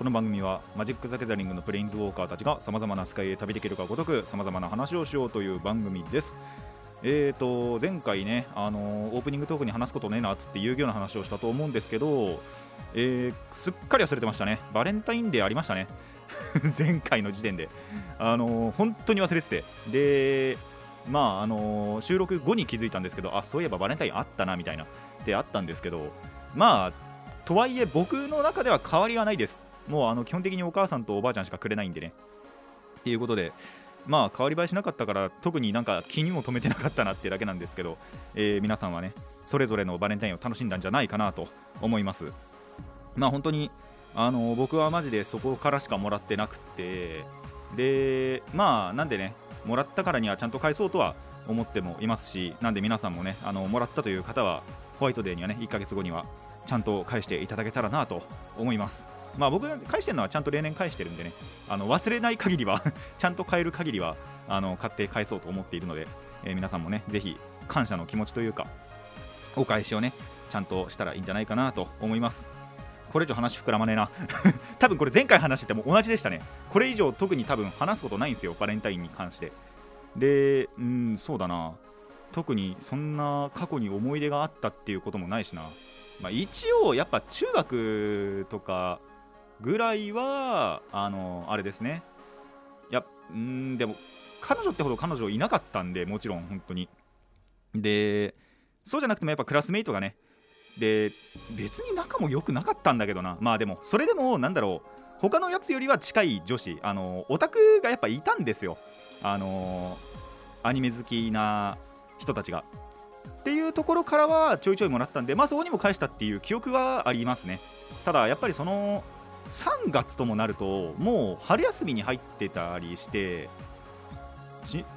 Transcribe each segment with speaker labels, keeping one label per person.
Speaker 1: この番組はマジック・ザ・ギャザリングのプレインズウォーカーたちがさまざまな世界へ旅できるかごとくさまざまな話をしようという番組です。えーと前回ね、あのーオープニングトークに話すことねえなっつって遊戯王の話をしたと思うんですけど、えーすっかり忘れてましたね。バレンタインデーありましたね。前回の時点で、あのー本当に忘れてて。でまああの収録後に気づいたんですけどあそういえばバレンタインあったなみたいな。ってあったんですけどまあとはいえ僕の中では変わりがないです。もうあの基本的にお母さんとおばあちゃんしかくれないんでね。っていうことでまあ変わり映えしなかったから特になんか気にも留めてなかったなってだけなんですけど、えー皆さんはねそれぞれのバレンタインを楽しんだんじゃないかなと思います。まあ本当にあの僕はマジでそこからしかもらってなくてでまあなんでねもらったからにはちゃんと返そうとは思ってもいますしなんで皆さんもねあのもらったという方はホワイトデーにはね1ヶ月後にはちゃんと返していただけたらなと思います。まあ僕が返してるのはちゃんと例年返してるんでね。あの忘れない限りは ちゃんと買える限りはあの買って返そうと思っているので、えー皆さんもねぜひ感謝の気持ちというかお返しをねちゃんとしたらいいんじゃないかなと思います。これ以上話膨らまねえな。多分これ前回話してても同じでしたね。これ以上特に多分話すことないんですよ。バレンタインに関して。でうんそうだな。特にそんな過去に思い出があったっていうこともないしな、まあ、一応やっぱ中学とかぐらいはあのあれですね。いやうんでも彼女ってほど彼女いなかったんでもちろん本当に。でそうじゃなくてもやっぱクラスメイトがね。で別に仲も良くなかったんだけどな。まあでもそれでもなんだろう。他のやつよりは近い女子。あのオタクがやっぱいたんですよ。あのアニメ好きな人たちが。っていうところからはちょいちょいもらってたんでまあそこにも返したっていう記憶はありますね。ただやっぱりその3月ともなるともう春休みに入ってたりして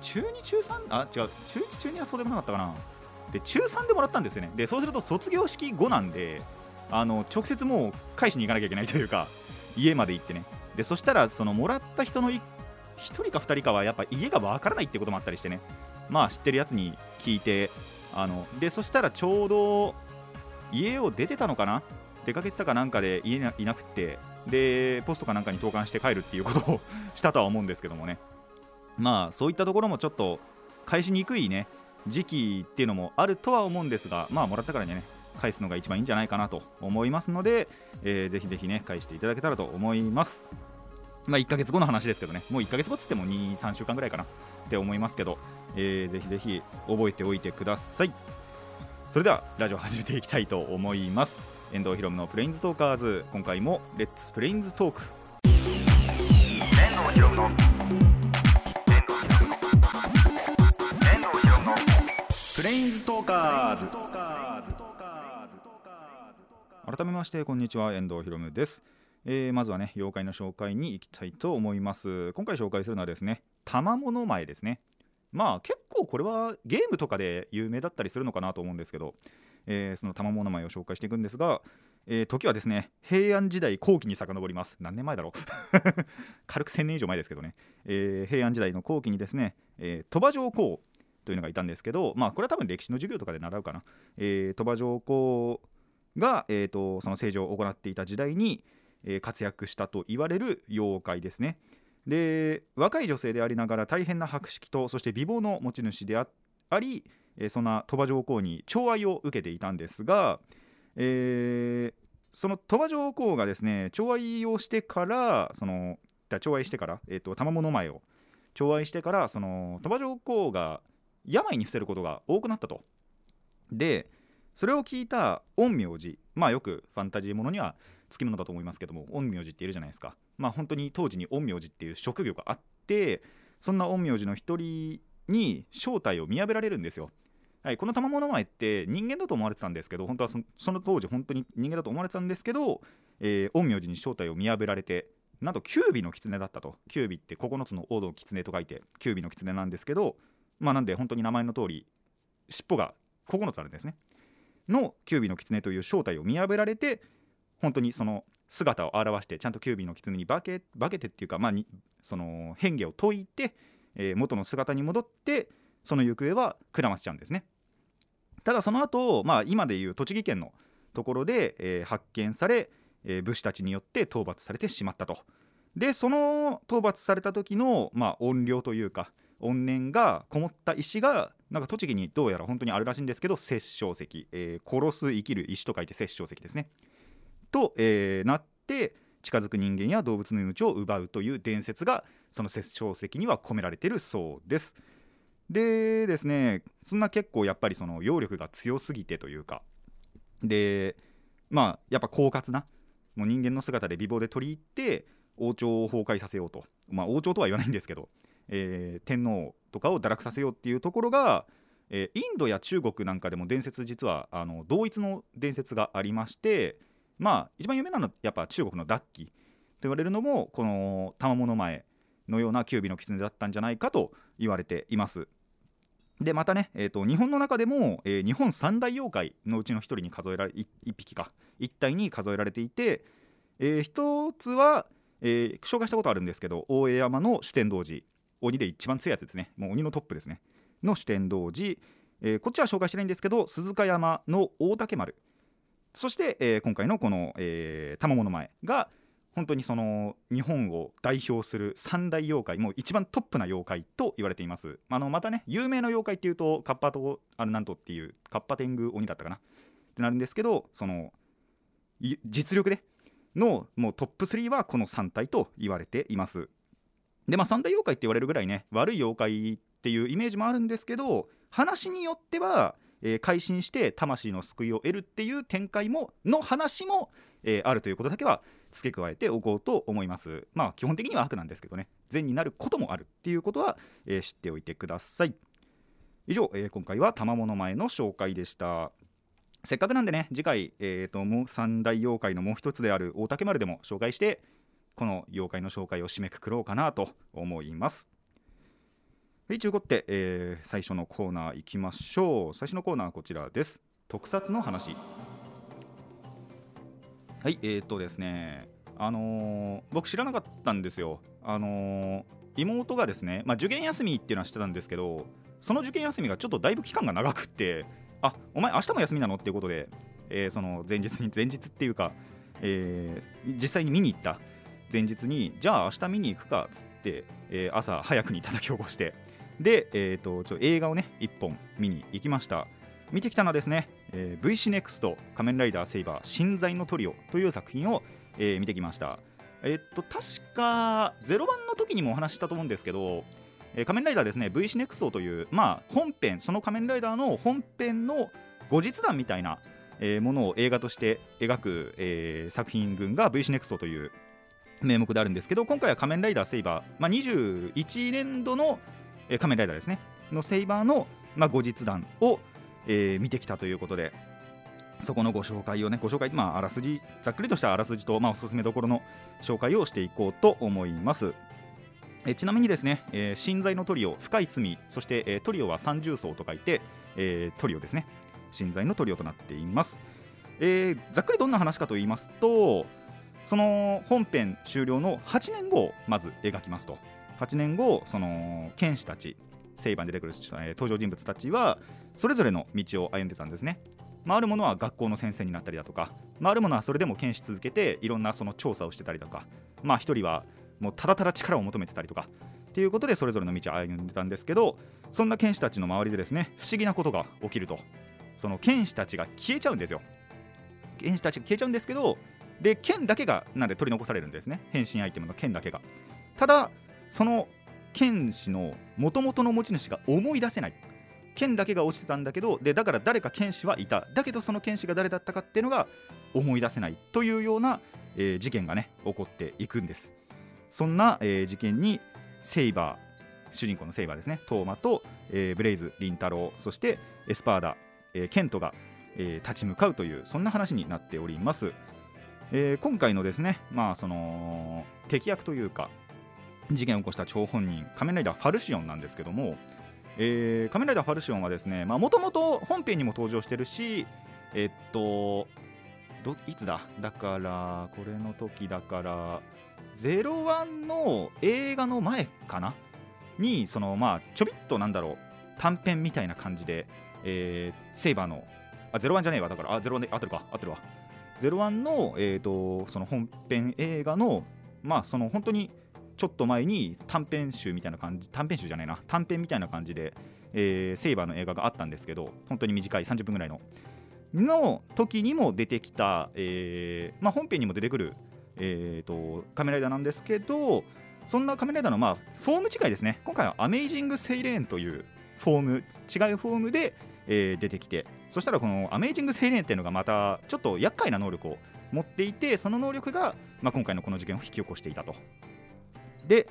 Speaker 1: 中2中3あ違う。中1中2はそうでもなかったかな。で中3でもらったんですよね。でそうすると卒業式後なんであの直接もう返しに行かなきゃいけないというか家まで行ってね。でそしたらそのもらった人の1人か2人かはやっぱ家がわからないってこともあったりしてね。まあ知ってるやつに聞いてあのでそしたらちょうど家を出てたのかな？出かけてたかなんかで家にいなくてでポストかなんかに投函して帰るっていうことを したとは思うんですけどもね。まあそういったところもちょっと返しにくいね時期っていうのもあるとは思うんですがまあもらったからにね返すのが一番いいんじゃないかなと思いますので、えーぜひぜひね返していただけたらと思います。まあ1ヶ月後の話ですけどねもう1ヶ月後っつっても23週間ぐらいかなって思いますけど、えーぜひぜひ覚えておいてください。それではラジオ始めていきたいと思います。遠藤ひろむのプレインズトーカーズ。今回もレッツプレインズトーク
Speaker 2: 遠藤の
Speaker 1: プレインズトーカーズ。改めましてこんにちは遠藤ひろむです、えーまずはね妖怪の紹介に行きたいと思います。今回紹介するのはですね玉物前ですね。まあ結構これはゲームとかで有名だったりするのかなと思うんですけど、えーその玉物前を紹介していくんですが、えー時はですね平安時代後期に遡ります。何年前だろう？軽く1000年以上前ですけどね、えー平安時代の後期にですね、えー鳥羽上皇というのがいたんですけどまあこれは多分歴史の授業とかで習うかな、えー鳥羽上皇が、えー、とその政治を行っていた時代に、えー活躍したと言われる妖怪ですね。で若い女性でありながら大変な博識とそして美貌の持ち主であり、えーそんな鳥羽上皇に寵愛を受けていたんですが、えーその鳥羽上皇がですね寵愛をしてからその寵愛してから、えー、と賜物前を寵愛してからその鳥羽上皇が病に伏せることが多くなったと。でそれを聞いた陰陽師まあよくファンタジーものにはつきものだと思いますけども陰陽師っているじゃないですか。まあ本当に当時に陰陽師っていう職業があってそんな陰陽師の一人に正体を見破られるんですよ。はい、この玉物前って人間だと思われてたんですけど本当はその当時本当に人間だと思われてたんですけど、えー陰陽師に正体を見破られてなんと九尾の狐だったと。九尾って9つの王の狐と書いて九尾の狐なんですけどまあなんで本当に名前の通り尻尾が9つあるんですね。の九尾の狐という正体を見破られて本当にその姿を現してちゃんと九尾の狐に化け化けてっていうか、まあ、にその変化を解いて、えー元の姿に戻ってその行方はくらませちゃうんですね。ただその後、まあ今でいう栃木県のところで、えー発見され、えー武士たちによって討伐されてしまったと。でその討伐された時の、まあ、怨霊というか怨念がこもった石がなんか栃木にどうやら本当にあるらしいんですけど殺生石、えー殺す生きる石と書いて殺生石ですね。と、えーなって近づく人間や動物の命を奪うという伝説がその殺生石には込められているそうです。でですねそんな結構やっぱりその揚力が強すぎてというかでまあやっぱ狡猾なもう人間の姿で美貌で取り入って王朝を崩壊させようと。まあ王朝とは言わないんですけど、えー天皇とかを堕落させようっていうところが、えーインドや中国なんかでも伝説実はあの同一の伝説がありましてまあ一番有名なのはやっぱ中国のダッキと言われるのもこの賜物前のような九尾の狐だったんじゃないかと言われています。でまたね、えー、と日本の中でも、えー日本三大妖怪のうちの一人に数えられ一匹か。一体に数えられていて、えー一つは、えー紹介したことあるんですけど大江山の主天童寺鬼で一番強いやつですね。もう鬼のトップですね。の主天童寺、えーこっちは紹介してないんですけど鈴鹿山の大竹丸。そして、え今回のこの、えー、玉物前が本当にその日本を代表する三大妖怪もう一番トップな妖怪と言われています。あのまたね有名な妖怪っていうとカッパとあれなんとっていうカッパ天狗鬼だったかな？ってなるんですけどその実力でのもうトップ3はこの3体と言われています。でまあ三大妖怪って言われるぐらいね悪い妖怪っていうイメージもあるんですけど話によっては、えー改心して魂の救いを得るっていう展開もの話も、えーあるということだけは付け加えておこうと思います。まあ基本的には悪なんですけどね。善になることもあるっていうことは、えー知っておいてください。以上、えー今回は賜物前の紹介でした。せっかくなんでね次回、えー、ともう三大妖怪のもう一つである大竹丸でも紹介してこの妖怪の紹介を締めくくろうかなと思います。はいということで、えー最初のコーナー行きましょう。最初のコーナーはこちらです。特撮の話。はいえー、っとですねあのー僕知らなかったんですよ。あのー妹がですね、まあ、受験休みっていうのは知ってたんですけどその受験休みがちょっとだいぶ期間が長くってあお前明日も休みなのっていうことで、えーその前日に前日っていうか、えー実際に見に行った。前日にじゃあ明日見に行くかっつって、えー朝早くに叩き起こして。で、えー、とちょ映画をね1本見に行きました。見てきたのはですね、えー、VC ネクスト仮面ライダーセイバー新在のトリオという作品を、えー見てきました。えーっと確か0番の時にもお話したと思うんですけど、えー仮面ライダーですね VC ネクストというまあ本編その仮面ライダーの本編の後日談みたいな、えーものを映画として描く、えー作品群が VC ネクストという名目であるんですけど今回は仮面ライダーセイバー、まあ、21年度の、えー仮面ライダーですねのセイバーの、まあ、後日談を、えー見てきたということでそこのご紹介をねご紹介まああらすじざっくりとしたあらすじと、まあ、おすすめどころの紹介をしていこうと思います。えちなみにですね、えー、新在のトリオ深い罪そして、えートリオは三重奏と書いて、えートリオですね。新在のトリオとなっています、えーざっくりどんな話かと言いますとその本編終了の8年後をまず描きますと。8年後その剣士たちセイバーに出てくる、え登場人物たちはそれぞれの道を歩んでたんですね。まあ、あるものは学校の先生になったりだとか、まあ、あるものはそれでも検視続けていろんなその調査をしてたりとかまあ一人はもうただただ力を求めてたりとかっていうことでそれぞれの道を歩んでたんですけどそんな剣士たちの周りでですね不思議なことが起きると。その剣士たちが消えちゃうんですよ。剣士たちが消えちゃうんですけどで剣だけがなんで取り残されるんですね。変身アイテムの剣だけが。ただその剣士の元々の持ち主が思い出せない。剣だけが落ちてたんだけどでだから誰か剣士はいた。だけどその剣士が誰だったかっていうのが思い出せない。というような、えー事件がね起こっていくんです。そんな、えー事件にセイバー主人公のセイバーですね。トーマと、えーブレイズリンタロウそしてエスパーダ、えーケントが、えー立ち向かうというそんな話になっております。えー今回のですねまあその敵役というか事件を起こした張本人仮面ライダーファルシオンなんですけども、えー仮面ライダーファルシオンはですねもともと本編にも登場してるしえっとどいつだ？だからこれの時だから01の映画の前かな？にそのまあちょびっとなんだろう短編みたいな感じで、えーセイバーのあ01じゃねえわ。だからあ01で合ってるか。合ってるわ。01の、えー、とその本編映画のまあその本当にちょっと前に短編集みたいな感じ短編集じゃないな。短編みたいな感じで、えーセイバーの映画があったんですけど本当に短い30分ぐらいの。の時にも出てきた、えーまあ、本編にも出てくる、えー、と仮面ライダーなんですけどそんな仮面ライダーの、まあ、フォーム違いですね。今回はアメイジング・セイレーンというフォーム違うフォームで、えー出てきてそしたらこのアメイジング・セイレーンっていうのがまたちょっと厄介な能力を持っていてその能力が、まあ、今回のこの事件を引き起こしていたと。で、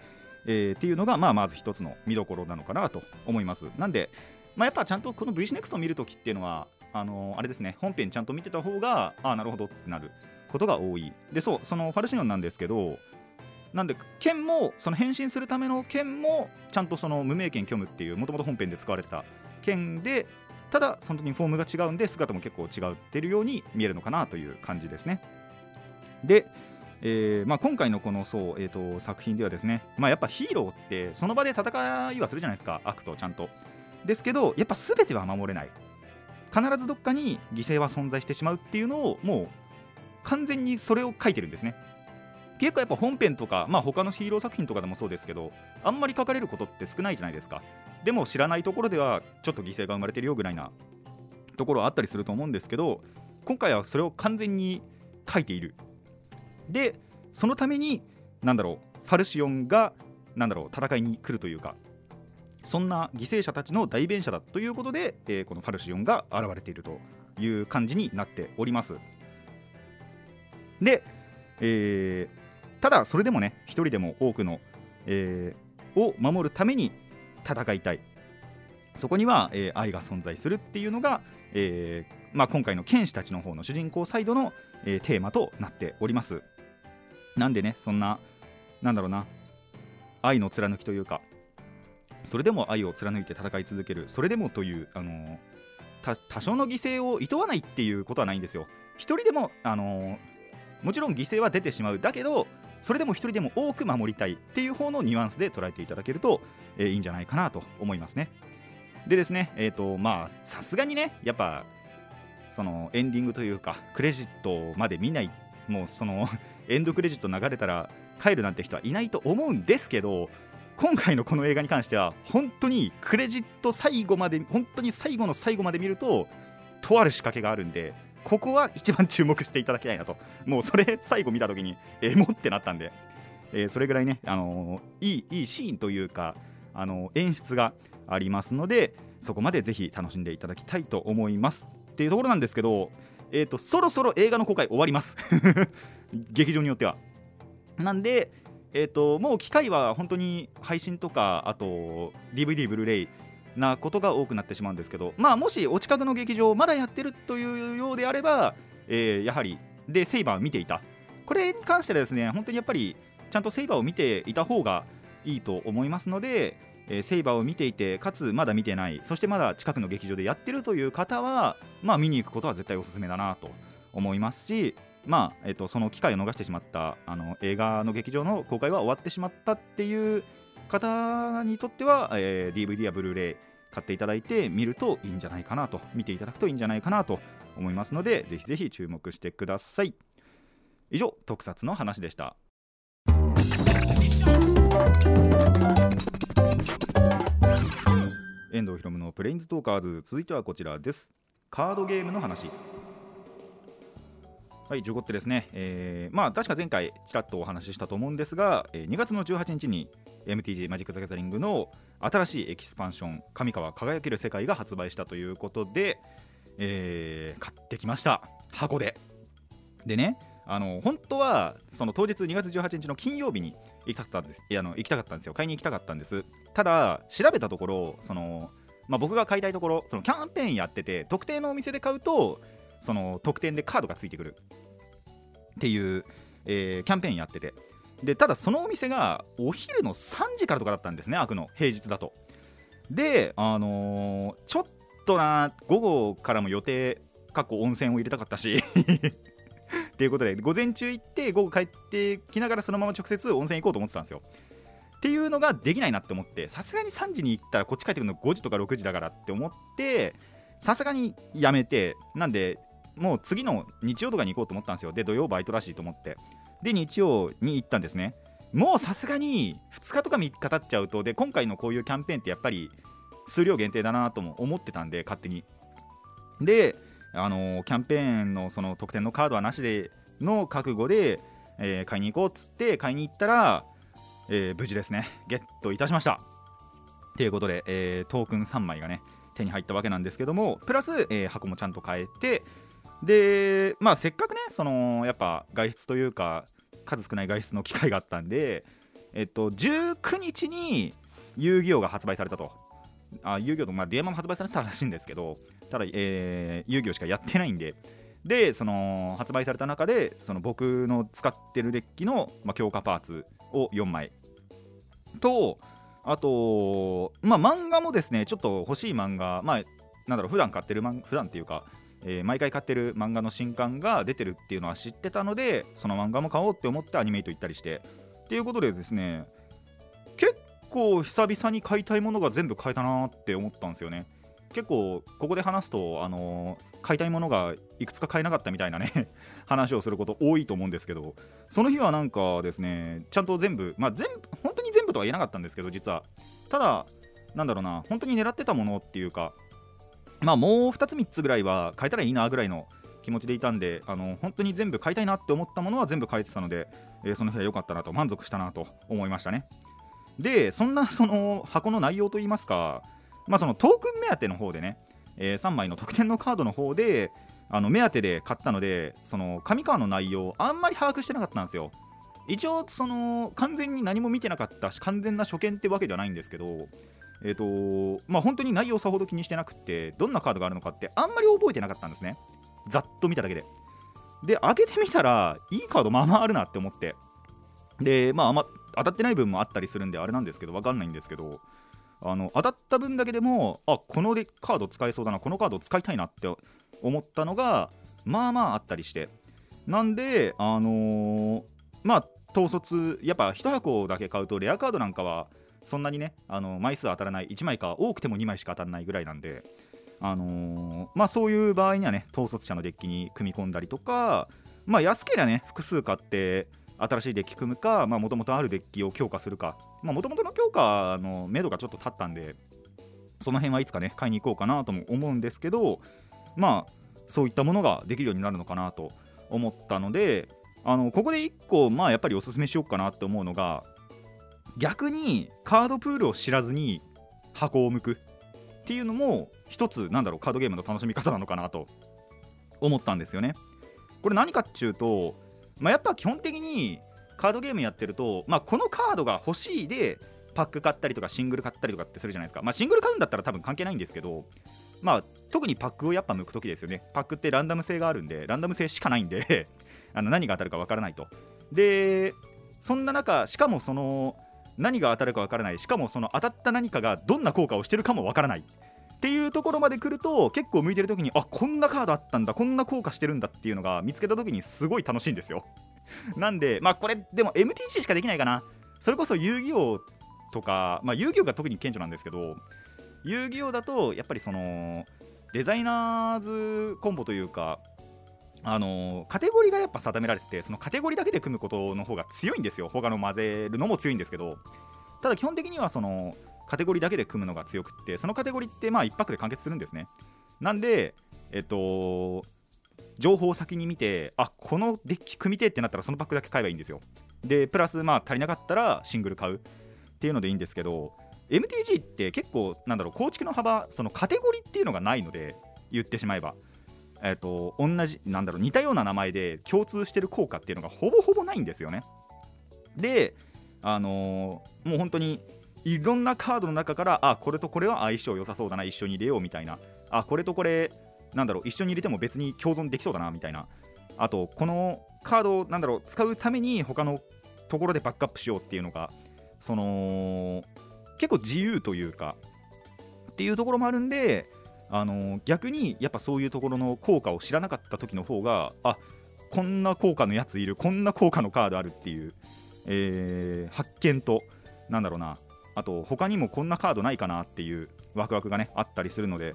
Speaker 1: えーっていうのが、まあ、まず一つの見どころなのかなと思います。なんで、まあ、やっぱちゃんとこの VC NEXT を見るときっていうのはあのーあれですね本編ちゃんと見てた方がああなるほどってなることが多い。でそうそのファルシオンなんですけどなんで剣もその変身するための剣もちゃんとその無名剣虚無っていうもともと本編で使われてた剣でただその時にフォームが違うんで姿も結構違ってるように見えるのかなという感じですね。で、えーまあ、今回のこのそう、えー、と作品ではですね、まあ、やっぱヒーローってその場で戦いはするじゃないですか悪とちゃんと。ですけどやっぱ全ては守れない。必ずどっかに犠牲は存在してしまうっていうのをもう完全にそれを書いてるんですね。結構やっぱ本編とか、まあ、他のヒーロー作品とかでもそうですけどあんまり書かれることって少ないじゃないですか。でも知らないところではちょっと犠牲が生まれてるよぐらいなところはあったりすると思うんですけど今回はそれを完全に書いている。でそのためになんだろうファルシオンがなんだろう戦いに来るというかそんな犠牲者たちの代弁者だということで、えーこのファルシオンが現れているという感じになっております。で、えーただそれでもね一人でも多くの、えーを守るために戦いたい。そこには、えー愛が存在するっていうのが、えーまあ、今回の剣士たちの方の主人公サイドの、えーテーマとなっております。なんでねそんななんだろうな愛の貫きというかそれでも愛を貫いて戦い続けるそれでもという、あのーた多少の犠牲を厭わないっていうことはないんですよ。一人でも、あのーもちろん犠牲は出てしまう。だけどそれでも一人でも多く守りたいっていう方のニュアンスで捉えていただけると、えーいいんじゃないかなと思いますね。でですねえっ、とまあさすがにねやっぱそのエンディングというかクレジットまで見ないもうその エンドクレジット流れたら帰るなんて人はいないと思うんですけど今回のこの映画に関しては本当にクレジット最後まで本当に最後の最後まで見るととある仕掛けがあるんでここは一番注目していただきたいなと。もうそれ最後見た時にエモってなったんで、えーそれぐらいね、あのーいいいいシーンというか、あのー演出がありますのでそこまでぜひ楽しんでいただきたいと思いますっていうところなんですけど、えー、とそろそろ映画の公開終わります。劇場によっては。なんで、えー、ともう機会は本当に配信とかあと DVD ブルーレイなことが多くなってしまうんですけど。まあもしお近くの劇場まだやってるというようであれば、えーやはりでセイバー見ていた。これに関してはですね本当にやっぱりちゃんとセイバーを見ていた方がいいと思いますので、えーセイバーを見ていてかつまだ見てないそしてまだ近くの劇場でやってるという方はまあ見に行くことは絶対おすすめだなと思いますしまあえっとその機会を逃してしまったあの映画の劇場の公開は終わってしまったっていう方にとっては、えー DVD やブルーレイ買っていただいて見るといいんじゃないかなと見ていただくといいんじゃないかなと思いますのでぜひぜひ注目してください。以上特撮の話でした。遠藤ひろむのプレインズトーカーズ。続いてはこちらです。カードゲームの話。はい、15ってですね、えーまあ確か前回ちらっとお話ししたと思うんですが、えー2月の18日に MTG マジック・ザ・ギャザリングの新しいエキスパンション上川輝ける世界が発売したということで、えー買ってきました。箱で。でねあの本当はその当日2月18日の金曜日に行きたかったんです。いやあの行きたかったんですよ。買いに行きたかったんです。ただ調べたところその、まあ、僕が買いたいところそのキャンペーンやってて特定のお店で買うとその特典でカードがついてくる。っていう、えーキャンペーンやってて。でただそのお店がお昼の3時からとかだったんですね開くの。平日だと。であのーちょっとな午後からも予定かっこ温泉を入れたかったし。っていうことで午前中行って午後帰ってきながらそのまま直接温泉行こうと思ってたんですよ。っていうのができないなって思ってさすがに3時に行ったらこっち帰ってくるの5時とか6時だからって思ってさすがにやめてなんでもう次の日曜とかに行こうと思ったんですよ。で土曜バイトらしいと思って。で日曜に行ったんですね。もうさすがに2日とか3日経っちゃうとで今回のこういうキャンペーンってやっぱり数量限定だなとも思ってたんで勝手に。であのキャンペーンのその特典のカードはなしでの覚悟で、えー買いに行こうっつって買いに行ったら、えー無事ですね。ゲットいたしました。ということで、えートークン3枚がね手に入ったわけなんですけどもプラス、えー箱もちゃんと変えてでまあせっかくねそのやっぱ外出というか数少ない外出の機会があったんでえっと19日に遊戯王が発売されたと。あ遊戯王とまあディアマも発売されてたらしいんですけどただ、えー遊戯王しかやってないんで。でその発売された中でその僕の使ってるデッキの、まあ、強化パーツを4枚。とあとまあ漫画もですねちょっと欲しい漫画まあなんだろう普段買ってる漫画普段っていうか、えー毎回買ってる漫画の新刊が出てるっていうのは知ってたのでその漫画も買おうって思ってアニメイト行ったりして。っていうことでですね結構久々に買いたいものが全部買えたなって思ったんですよね。結構ここで話すと、あの買いたいものがいくつか買えなかったみたいなね 話をすること多いと思うんですけどその日はなんかですねちゃんと全部まあ全部本当に全部とは言えなかったんですけど実は。ただなんだろうな本当に狙ってたものっていうかまあもう2つ3つぐらいは買えたらいいなぐらいの気持ちでいたんであの本当に全部買いたいなって思ったものは全部買えてたので、えーその日は良かったなと満足したなと思いましたね。でそんなその箱の内容といいますかまあそのトークン目当ての方でね、え3枚の特典のカードの方であの目当てで買ったのでその上川の内容あんまり把握してなかったんですよ。一応その完全に何も見てなかったし完全な初見ってわけではないんですけどえっ、とまあ本当に内容さほど気にしてなくてどんなカードがあるのかってあんまり覚えてなかったんですね。ざっと見ただけで。で開けてみたらいいカードまあまああるなって思って。でまああんま当たってない部分もあったりするんであれなんですけど分かんないんですけどあの当たった分だけでもあこのカード使えそうだなこのカード使いたいなって思ったのがまあまああったりして。なんであのーまあ統率やっぱ1箱だけ買うとレアカードなんかはそんなにねあの枚数当たらない1枚か多くても2枚しか当たらないぐらいなんであのーまあそういう場合にはね統率者のデッキに組み込んだりとかまあ安ければね複数買って新しいデッキ組むかもともとあるデッキを強化するかもともとの強化の目処がちょっと立ったんでその辺はいつかね買いに行こうかなとも思うんですけどまあそういったものができるようになるのかなと思ったのであのここで1個まあやっぱりおすすめしようかなって思うのが逆にカードプールを知らずに箱を向くっていうのも一つなんだろうカードゲームの楽しみ方なのかなと思ったんですよね。これ何かっていうと、まあ、やっぱ基本的にカードゲームやってると、まあ、このカードが欲しいでパック買ったりとかシングル買ったりとかってするじゃないですか、まあ、シングル買うんだったら多分関係ないんですけどまあ特にパックをやっぱ向くときですよね。パックってランダム性があるんでランダム性しかないんで あの何が当たるかわからないと。でそんな中しかもその何が当たるかわからない。しかもその当たった何かがどんな効果をしてるかもわからない。っていうところまで来ると結構向いてる時にあこんなカードあったんだこんな効果してるんだっていうのが見つけた時にすごい楽しいんですよ。なんでまあこれでも MTG しかできないかな。それこそ遊戯王とかまあ遊戯王が特に顕著なんですけど遊戯王だとやっぱりそのデザイナーズコンボというかあのカテゴリーがやっぱ定められててそのカテゴリーだけで組むことの方が強いんですよ。他の混ぜるのも強いんですけどただ基本的にはそのカテゴリーだけで組むのが強くってそのカテゴリーってまあ1泊で完結するんですね。なんでえっと情報を先に見てあこのデッキ組みてってなったらそのパックだけ買えばいいんですよ。でプラスまあ足りなかったらシングル買う。っていうのでいいんですけど MTG って結構なんだろう構築の幅そのカテゴリーっていうのがないので言ってしまえば。えっ、と同じなんだろう似たような名前で共通してる効果っていうのがほぼほぼないんですよね。であのーもう本当にいろんなカードの中からあこれとこれは相性良さそうだな一緒に入れようみたいな。あこれとこれなんだろう一緒に入れても別に共存できそうだなみたいな。あとこのカードをなんだろう使うために他のところでバックアップしようっていうのがその結構自由というかっていうところもあるんであの逆にやっぱそういうところの効果を知らなかった時の方があこんな効果のやついるこんな効果のカードあるっていう、えー発見となんだろうな。あと他にもこんなカードないかなっていうワクワクがねあったりするので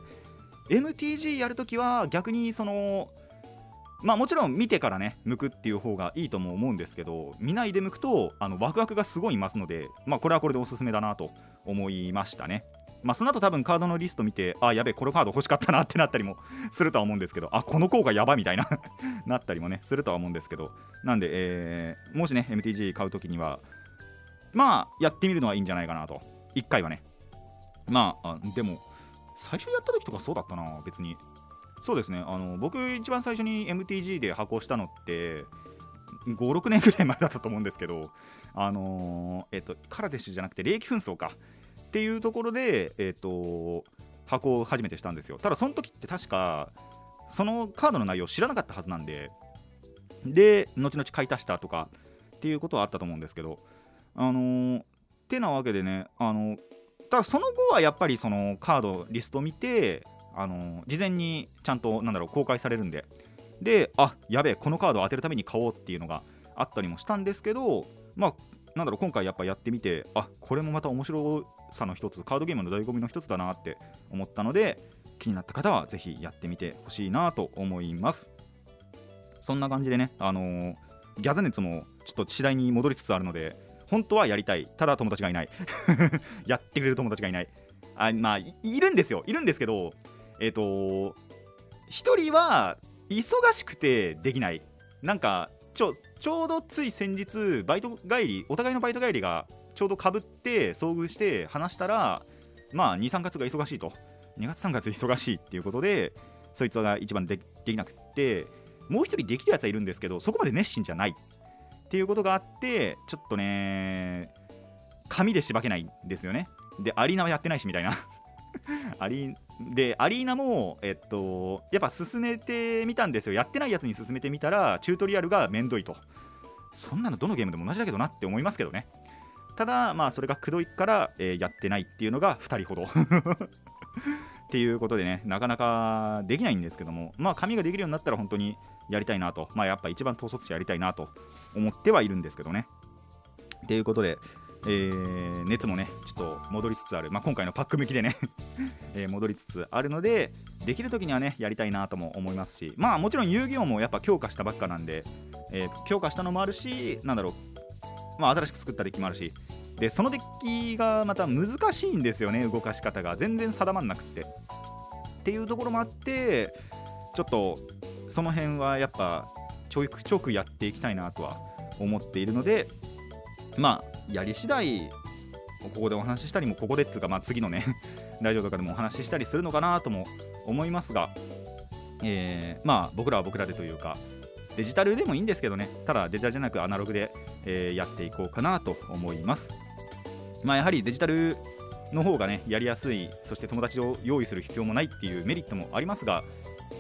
Speaker 1: MTG やるときは逆にそのまあもちろん見てからね向くっていう方がいいとも思うんですけど見ないで向くとあのワクワクがすごい増すのでまあこれはこれでおすすめだなと思いましたね。まあその後多分カードのリスト見てあやべえこのカード欲しかったなってなったりも するとは思うんですけどあこの効果やばみたいな なったりもねするとは思うんですけど。なんで、えーもしね MTG 買うときにはまあやってみるのはいいんじゃないかなと。1回はね。まああでも最初やった時とかそうだったな別に。そうですね。あの僕一番最初に MTG で発行したのって56年ぐらい前だったと思うんですけどあのーえっとカラデッシュじゃなくて霊気紛争か。っていうところでえっと発行を初めてしたんですよ。ただその時って確かそのカードの内容を知らなかったはずなんでで後々買い足したとかっていうことはあったと思うんですけどあのーてなわけでねあのただその後はやっぱりそのカードリスト見てあの事前にちゃんとなんだろう公開されるんで。であやべえこのカードを当てるために買おうっていうのがあったりもしたんですけどまあなんだろう今回やっぱやってみてあこれもまた面白さの一つカードゲームの醍醐味の一つだなって思ったので気になった方はぜひやってみてほしいなと思います。そんな感じでねあのーギャザ熱もちょっと次第に戻りつつあるので本当はやりたい。ただ友達がいない。やってくれる友達がいない。あまあいるんですよ。いるんですけどえっ、と1人は忙しくてできない。なんかちょちょうどつい先日バイト帰りお互いのバイト帰りがちょうどかぶって遭遇して話したらまあ23月が忙しいと。2月3月忙しいっていうことでそいつが一番でできなくってもう一人できるやつはいるんですけどそこまで熱心じゃない。っていうことがあってちょっとね紙でしばけないんですよね。でアリーナはやってないしみたいな。アリでアリーナもえっとやっぱ進めてみたんですよ。やってないやつに進めてみたらチュートリアルがめんどいと。そんなのどのゲームでも同じだけどなって思いますけどね。ただまあそれがくどいから、えーやってないっていうのが2人ほど。っていうことでねなかなかできないんですけども。まあ紙ができるようになったら本当にやりたいなと。まあやっぱ一番統率してやりたいなと思ってはいるんですけどね。っていうことで、えー熱もねちょっと戻りつつある、まあ、今回のパック向きでね、え戻りつつあるのでできる時にはねやりたいなとも思いますし。まあもちろん遊戯王もやっぱ強化したばっかなんで、えー強化したのもあるしなんだろう。まあ新しく作ったデッキもあるし。でそのデッキがまた難しいんですよね動かし方が。全然定まんなくって。っていうところもあってちょっとその辺はやっぱちょいちょくやっていきたいなとは思っているのでまあやり次第ここでお話ししたりもここでっつうか、まあ、次のね ラジオとかでもお話ししたりするのかなとも思いますが、えーまあ僕らは僕らでというかデジタルでもいいんですけどね。ただデジタルじゃなくアナログで、えーやっていこうかなと思います。まあやはりデジタルの方がねやりやすいそして友達を用意する必要もないっていうメリットもありますが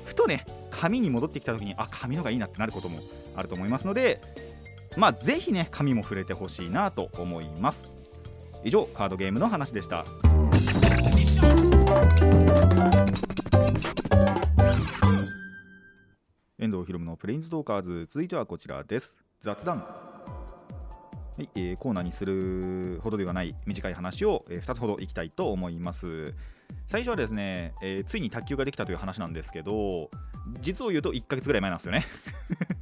Speaker 1: ふとね紙に戻ってきた時にあ紙のがいいなってなることもあると思いますのでまあぜひね紙も触れてほしいなと思います。以上カードゲームの話でした。遠藤博のプレインズトーカーズ。続いてはこちらです。雑談。はい、えーコーナーにするほどではない短い話を、え2つほどいきたいと思います。最初はですね、えーついに卓球ができたという話なんですけど実を言うと1ヶ月ぐらい前なんですよね。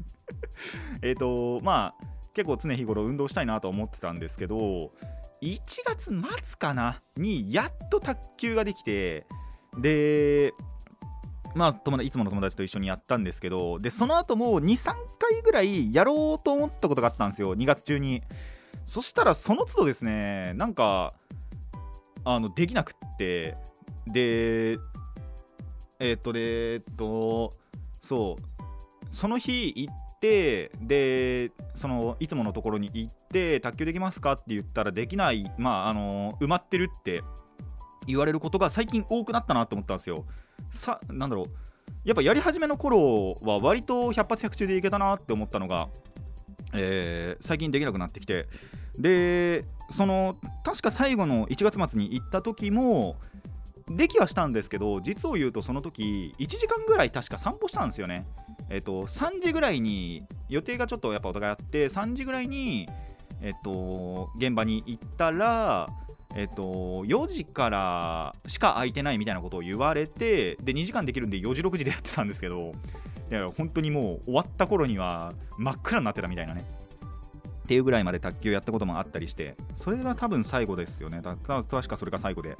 Speaker 1: えっとまあ結構常日頃運動したいなと思ってたんですけど1月末かなにやっと卓球ができてでまあ友達いつもの友達と一緒にやったんですけどでその後も23回ぐらいやろうと思ったことがあったんですよ。2月中に。そしたらその都度ですねなんかあのできなくって。でえっとでえっとそう。その日行ってでそのいつものところに行って卓球できますかって言ったらできない。まああの埋まってるって。言われることが最近多くなったなと思ったんですよ。さなんだろう。やっぱやり始めの頃は割と100発100中でいけたなって思ったのが、えー最近できなくなってきて。でその確か最後の1月末に行った時もできはしたんですけど実を言うとその時1時間ぐらい確か散歩したんですよね。えっと3時ぐらいに予定がちょっとやっぱお互いあって3時ぐらいにえっと現場に行ったらえっと、4時からしか空いてないみたいなことを言われてで2時間できるんで4時6時でやってたんですけどいや本当にもう終わった頃には真っ暗になってたみたいなね。っていうぐらいまで卓球やったこともあったりしてそれが多分最後ですよね。たた確かそれが最後で。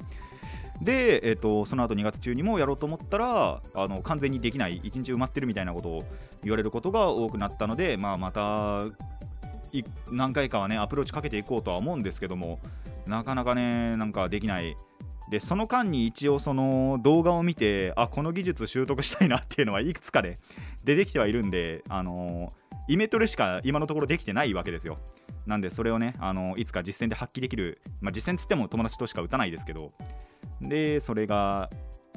Speaker 1: で、えっとその後2月中にもやろうと思ったらあの完全にできない1日埋まってるみたいなことを言われることが多くなったので、まあ、またい何回かはねアプローチかけていこうとは思うんですけどもなかなかねなんかできない。でその間に一応その動画を見てあこの技術習得したいなっていうのはいくつかで出てきてはいるんであのイメトレしか今のところできてないわけですよ。なんでそれをねあのいつか実戦で発揮できる、まあ、実戦つっても友達としか打たないですけど。でそれが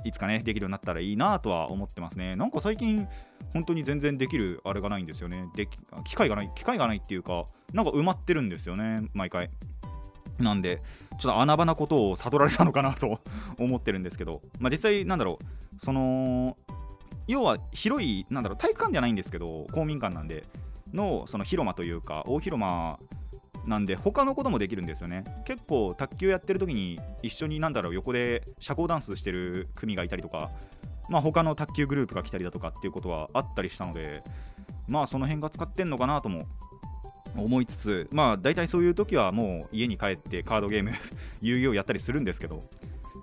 Speaker 1: いつかねできるようになったらいいなとは思ってますね。なんか最近本当に全然できるあれがないんですよね。でき機会がない機会がないっていうかなんか埋まってるんですよね毎回。なんでちょっと穴場なことを悟られたのかなと 思ってるんですけど、まあ、実際なんだろうその要は広いなんだろう体育館じゃないんですけど公民館なんでのその広間というか大広間なんで他のこともできるんですよね。結構卓球やってる時に一緒になんだろう横で社交ダンスしてる組がいたりとかまあ他の卓球グループが来たりだとかっていうことはあったりしたのでまあその辺が使ってんのかなとも思いつつまあ大体そういう時はもう家に帰ってカードゲーム 遊戯をやったりするんですけど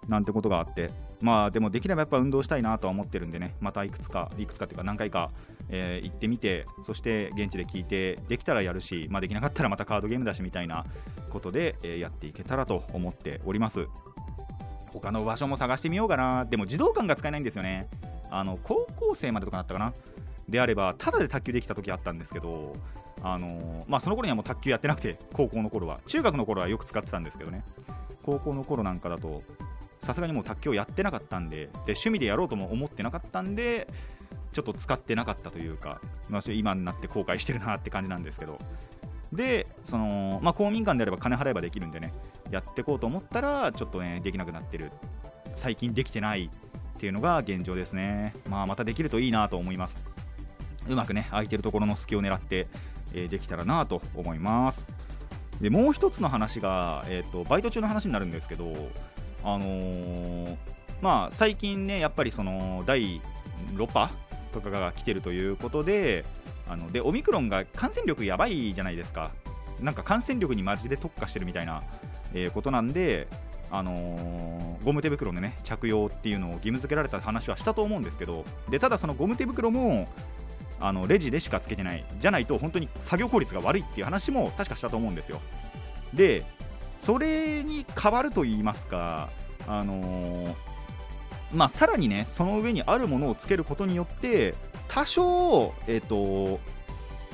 Speaker 1: なんてことがあってまあでもできればやっぱ運動したいなとは思ってるんでねまたいくつかいくつかっていうか何回か、えー行ってみてそして現地で聞いてできたらやるし、まあ、できなかったらまたカードゲームだしみたいなことで、えーやっていけたらと思っております。他の場所も探してみようかな。でも児童館が使えないんですよね。あの高校生までとかなったかな？であればただで卓球できた時あったんですけどあのーまあ、その頃にはもう卓球やってなくて高校の頃は中学の頃はよく使ってたんですけどね。高校の頃なんかだとさすがにもう卓球をやってなかったんでで趣味でやろうとも思ってなかったんでちょっと使ってなかったというか、まあ、今になって後悔してるなって感じなんですけど。でその、まあ、公民館であれば金払えばできるんでねやっていこうと思ったらちょっとねできなくなってる。最近できてないっていうのが現状ですね、まあ、またできるといいなと思います。うまくね空いてるところの隙を狙って、えできたらなと思います。でもう一つの話が、えー、とバイト中の話になるんですけどあのーまあ最近ねやっぱりその第6波とかが来てるということであのでオミクロンが感染力やばいじゃないですか。なんか感染力にマジで特化してるみたいな、えーことなんであのーゴム手袋のね着用っていうのを義務付けられた話はしたと思うんですけどでただそのゴム手袋もあのレジでしかつけてないじゃないと本当に作業効率が悪いっていう話も確かしたと思うんですよ。でそれに変わると言いますかあのーまあさらにねその上にあるものをつけることによって多少えっ、と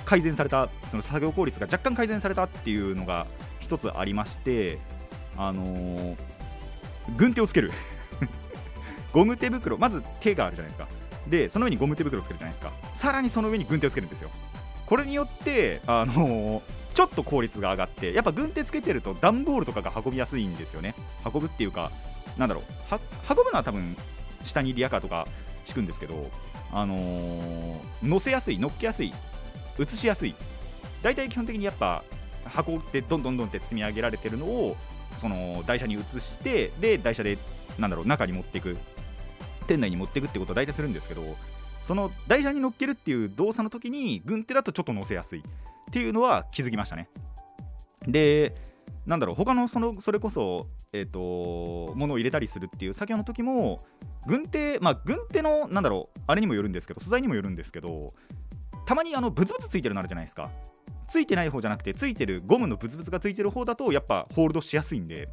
Speaker 1: 改善されたその作業効率が若干改善されたっていうのが一つありましてあのー軍手をつける。ゴム手袋まず手があるじゃないですか。でその上にゴム手袋をつけるじゃないですか。さらにその上に軍手をつけるんですよ。これによってあのーちょっと効率が上がってやっぱ軍手つけてると段ボールとかが運びやすいんですよね。運ぶっていうかなんだろう。運ぶのは多分下にリアカーとか敷くんですけどあのー乗せやすい乗っけやすい移しやすい。大体基本的にやっぱ箱ってどんどんどんって積み上げられてるのをその台車に移してで台車でなんだろう中に持っていく。店内に持っていくってことは大体するんですけどその台車に乗っけるっていう動作の時に軍手だとちょっと乗せやすいっていうのは気づきましたね。でなんだろう他のそのそれこそえっ、と物を入れたりするっていう作業の時も軍手まあ軍手のなんだろうあれにもよるんですけど素材にもよるんですけどたまにあのブツブツついてるのあるじゃないですか。ついてない方じゃなくてついてるゴムのブツブツがついてる方だとやっぱホールドしやすいんで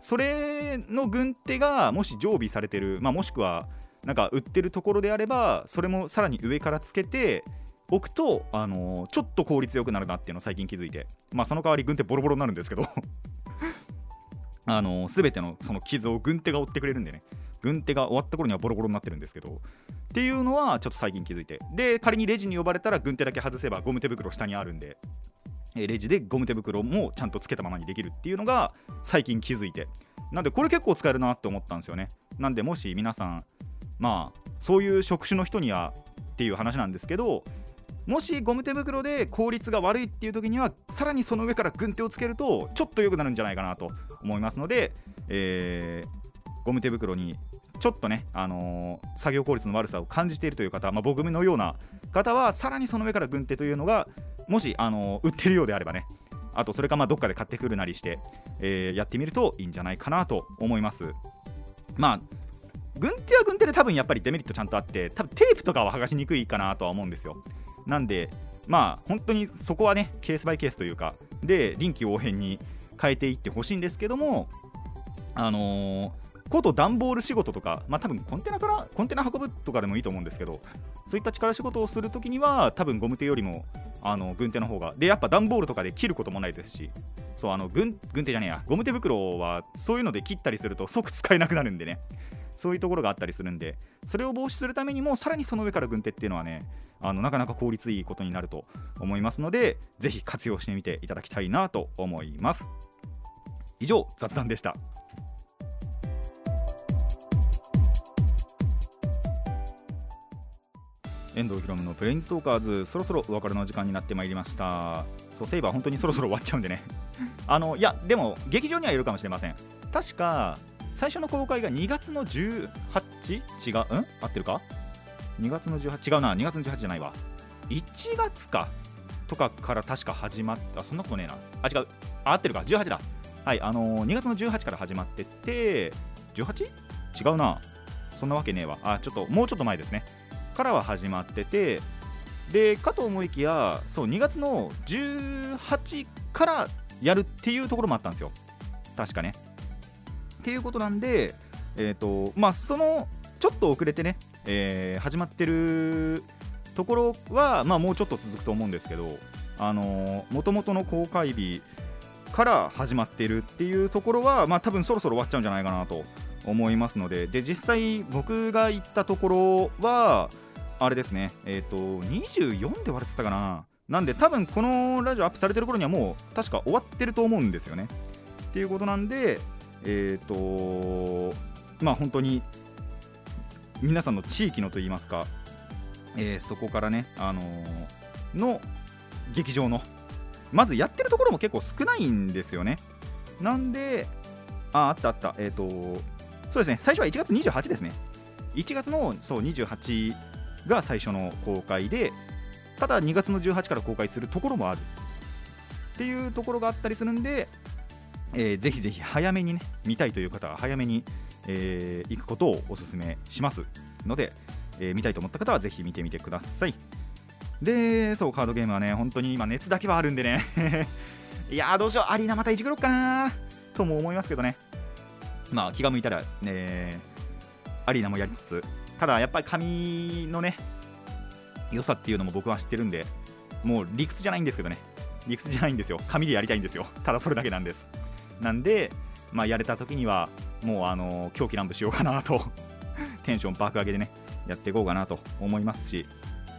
Speaker 1: それの軍手がもし常備されてる、まあ、もしくはなんか売ってるところであればそれもさらに上からつけておくと、あのーちょっと効率よくなるなっていうのを最近気づいて、まあ、その代わり軍手ボロボロになるんですけど あのー、全てのその傷を軍手が追ってくれるんでね軍手が終わった頃にはボロボロになってるんですけどっていうのはちょっと最近気づいてで仮にレジに呼ばれたら軍手だけ外せばゴム手袋下にあるんでレジでゴム手袋もちゃんとつけたままにできるっていうのが最近気づいて。なんでこれ結構使えるなって思ったんですよね。なんでもし皆さんまあそういう職種の人にはっていう話なんですけどもしゴム手袋で効率が悪いっていう時にはさらにその上から軍手をつけるとちょっと良くなるんじゃないかなと思いますので、えーゴム手袋にちょっとね、あのー作業効率の悪さを感じているという方、まあ、僕のような方はさらにその上から軍手というのがもし、あのー売ってるようであればねあとそれかまあどっかで買ってくるなりして、えーやってみるといいんじゃないかなと思います。まあ軍手は軍手で多分やっぱりデメリットちゃんとあって多分テープとかは剥がしにくいかなとは思うんですよ。なんでまあ本当にそこはねケースバイケースというかで臨機応変に変えていってほしいんですけどもあのーこと段ボール仕事とか、まあ多分コンテナからコンテナ運ぶとかでもいいと思うんですけどそういった力仕事をするときには多分ゴム手よりもあの軍手の方がでやっぱ段ボールとかで切ることもないですしそうあの軍軍手じゃねえやゴム手袋はそういうので切ったりすると即使えなくなるんでね。そういうところがあったりするんでそれを防止するためにもさらにその上から軍手っていうのはねあのなかなか効率いいことになると思いますのでぜひ活用してみていただきたいなと思います。以上雑談でした。遠藤ひろむのプレインズトーカーズそろそろお別れの時間になってまいりました。そうセイバー本当にそろそろ終わっちゃうんでね。あのいやでも劇場にはいるかもしれません。確か最初の公開が2月の 18? 違ううん？合ってるか？2月の18違うな。2月の18じゃないわ。1月か。とかから確か始まったあそんなことねえな。あ違う。あ合ってるか。18だ。はいあのー2月の18から始まってて 18? 違うな。そんなわけねえわ。あちょっともうちょっと前ですねからは始まっててでかと思いきやそう2月の18からやるっていうところもあったんですよ。確かね。っていうことなんでえっ、とまあそのちょっと遅れてね、えー始まってるところはまあもうちょっと続くと思うんですけどあのもともとの公開日から始まってるっていうところはまあ多分そろそろ終わっちゃうんじゃないかなと思いますのでで実際僕が行ったところはあれですね。えっ、と24で割れてたかな。なんで多分このラジオアップされてる頃にはもう確か終わってると思うんですよね。っていうことなんでえっ、とまあ本当に皆さんの地域のといいますか、えーそこからねあのの劇場のまずやってるところも結構少ないんですよね。なんでああったあった。えっ、とそうですね。最初は1月28ですね。1月のそう28が最初の公開でただ2月の18から公開するところもある。っていうところがあったりするんで、えーぜひぜひ早めにね見たいという方は早めに、えー行くことをお勧めします。ので、えー見たいと思った方はぜひ見てみてください。でそうカードゲームはね本当に今熱だけはあるんでね。いやどうしよう。アリーナまたいじくろっかな？とも思いますけどね。まあ気が向いたらねアリーナもやりつつただやっぱり紙のね良さっていうのも僕は知ってるんでもう理屈じゃないんですけどね。理屈じゃないんですよ。紙でやりたいんですよ。ただそれだけなんです。なんでまあやれた時にはもうあの狂気乱舞しようかなとテンション爆上げでねやっていこうかなと思いますし、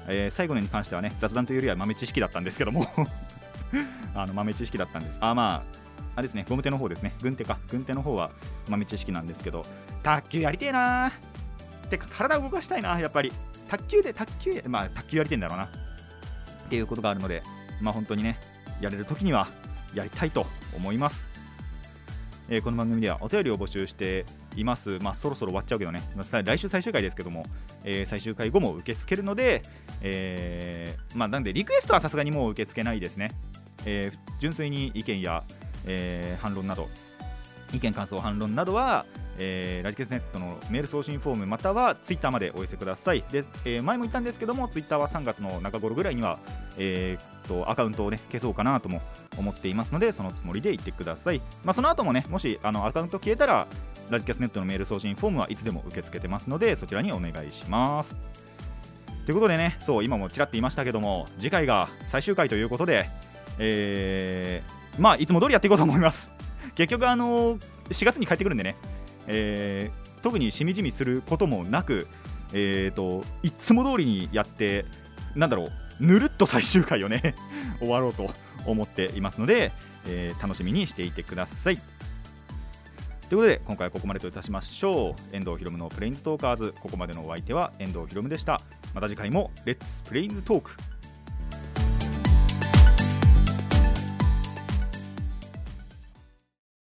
Speaker 1: えー最後のに関してはね雑談というよりは豆知識だったんですけども。あの豆知識だったんです。あまああれですねゴム手の方ですね。軍手か。軍手の方は豆知識なんですけど。卓球やりてえなー。てか体動かしたいなやっぱり卓球で卓球まあ卓球やりてんだろうなっていうことがあるのでまあ本当にねやれる時にはやりたいと思いますえーこの番組ではお便りを募集しています。まあ、そろそろ終わっちゃうけどね、まあ来週最終回ですけども、えー最終回後も受け付けるので、えーまあ、なんでリクエストはさすがにもう受け付けないですね。えー純粋に意見や、えー反論など、意見、感想、反論などは、えーラジケスネットのメール送信フォームまたはツイッターまでお寄せください。で、えー前も言ったんですけども、ツイッターは3月の中頃ぐらいには、えーっとアカウントをね消そうかなとも思っていますので、そのつもりで言ってください。まあ、その後もね、もしあのアカウント消えたら、ラジキャスネットのメール送信フォームはいつでも受け付けてますので、そちらにお願いします。ということでね、そう、今もちらっと言いましたけども、次回が最終回ということで、えーまあ、いつも通りやっていこうと思います。結局、あの4月に帰ってくるんでね、えー特にしみじみすることもなく、えー、といつも通りにやってなんだろうぬるっと最終回をね 終わろうと思っていますので、えー楽しみにしていてください。ということで今回はここまでといたしましょう。遠藤ひろむのプレインズトーカーズ。ここまでのお相手は遠藤ひろむでした。また次回もレッツプレインズトーク